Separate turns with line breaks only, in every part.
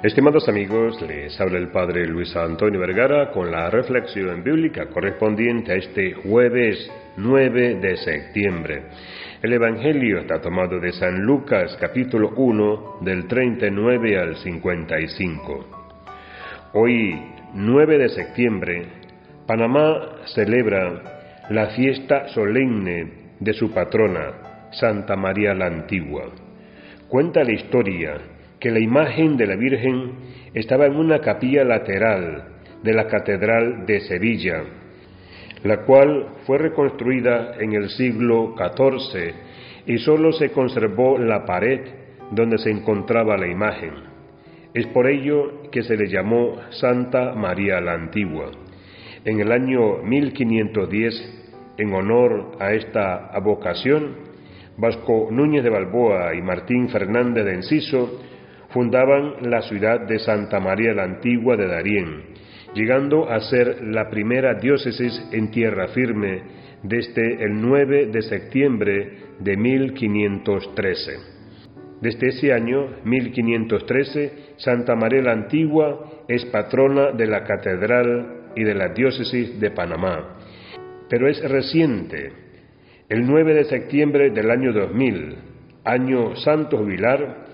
Estimados amigos, les habla el Padre Luis Antonio Vergara con la reflexión bíblica correspondiente a este jueves 9 de septiembre. El Evangelio está tomado de San Lucas capítulo 1 del 39 al 55. Hoy, 9 de septiembre, Panamá celebra la fiesta solemne de su patrona, Santa María la Antigua. Cuenta la historia que la imagen de la Virgen estaba en una capilla lateral de la Catedral de Sevilla, la cual fue reconstruida en el siglo XIV y sólo se conservó la pared donde se encontraba la imagen. Es por ello que se le llamó Santa María la Antigua. En el año 1510, en honor a esta avocación, Vasco Núñez de Balboa y Martín Fernández de Enciso fundaban la ciudad de Santa María la Antigua de Darién, llegando a ser la primera diócesis en tierra firme desde el 9 de septiembre de 1513. Desde ese año, 1513, Santa María la Antigua es patrona de la catedral y de la diócesis de Panamá. Pero es reciente, el 9 de septiembre del año 2000, año Santo Jubilar,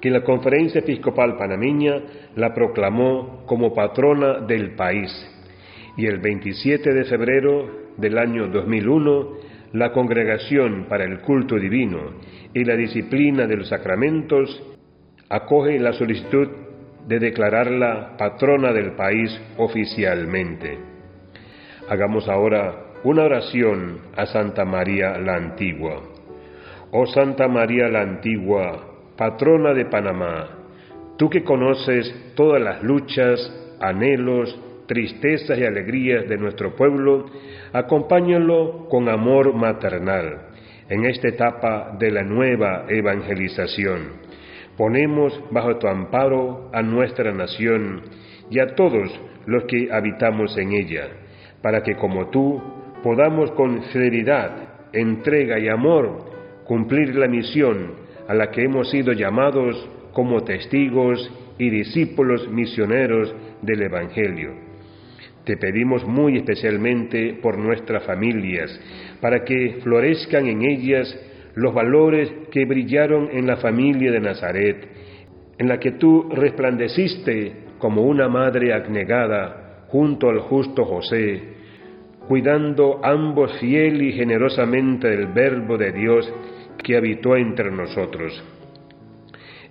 que la Conferencia Episcopal Panameña la proclamó como patrona del país. Y el 27 de febrero del año 2001, la Congregación para el Culto Divino y la Disciplina de los Sacramentos acoge la solicitud de declararla patrona del país oficialmente. Hagamos ahora una oración a Santa María la Antigua. Oh Santa María la Antigua, patrona de Panamá, tú que conoces todas las luchas, anhelos, tristezas y alegrías de nuestro pueblo, acompáñalo con amor maternal en esta etapa de la nueva evangelización. Ponemos bajo tu amparo a nuestra nación y a todos los que habitamos en ella, para que como tú podamos con fidelidad, entrega y amor cumplir la misión a la que hemos sido llamados como testigos y discípulos misioneros del Evangelio. Te pedimos muy especialmente por nuestras familias, para que florezcan en ellas los valores que brillaron en la familia de Nazaret, en la que tú resplandeciste como una madre abnegada junto al justo José, cuidando ambos fiel y generosamente del Verbo de Dios que habitó entre nosotros.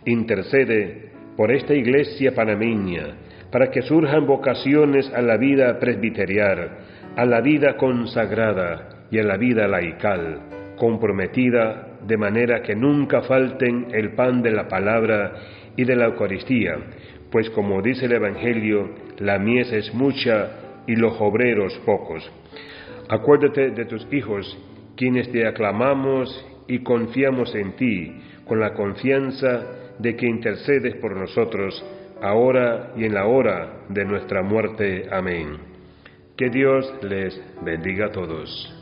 Intercede por esta iglesia panameña, para que surjan vocaciones a la vida presbiterial, a la vida consagrada y a la vida laical, comprometida de manera que nunca falten el pan de la palabra y de la Eucaristía, pues como dice el Evangelio, la mies es mucha y los obreros pocos. Acuérdate de tus hijos, quienes te aclamamos y confiamos en ti con la confianza de que intercedes por nosotros ahora y en la hora de nuestra muerte. Amén. Que Dios les bendiga a todos.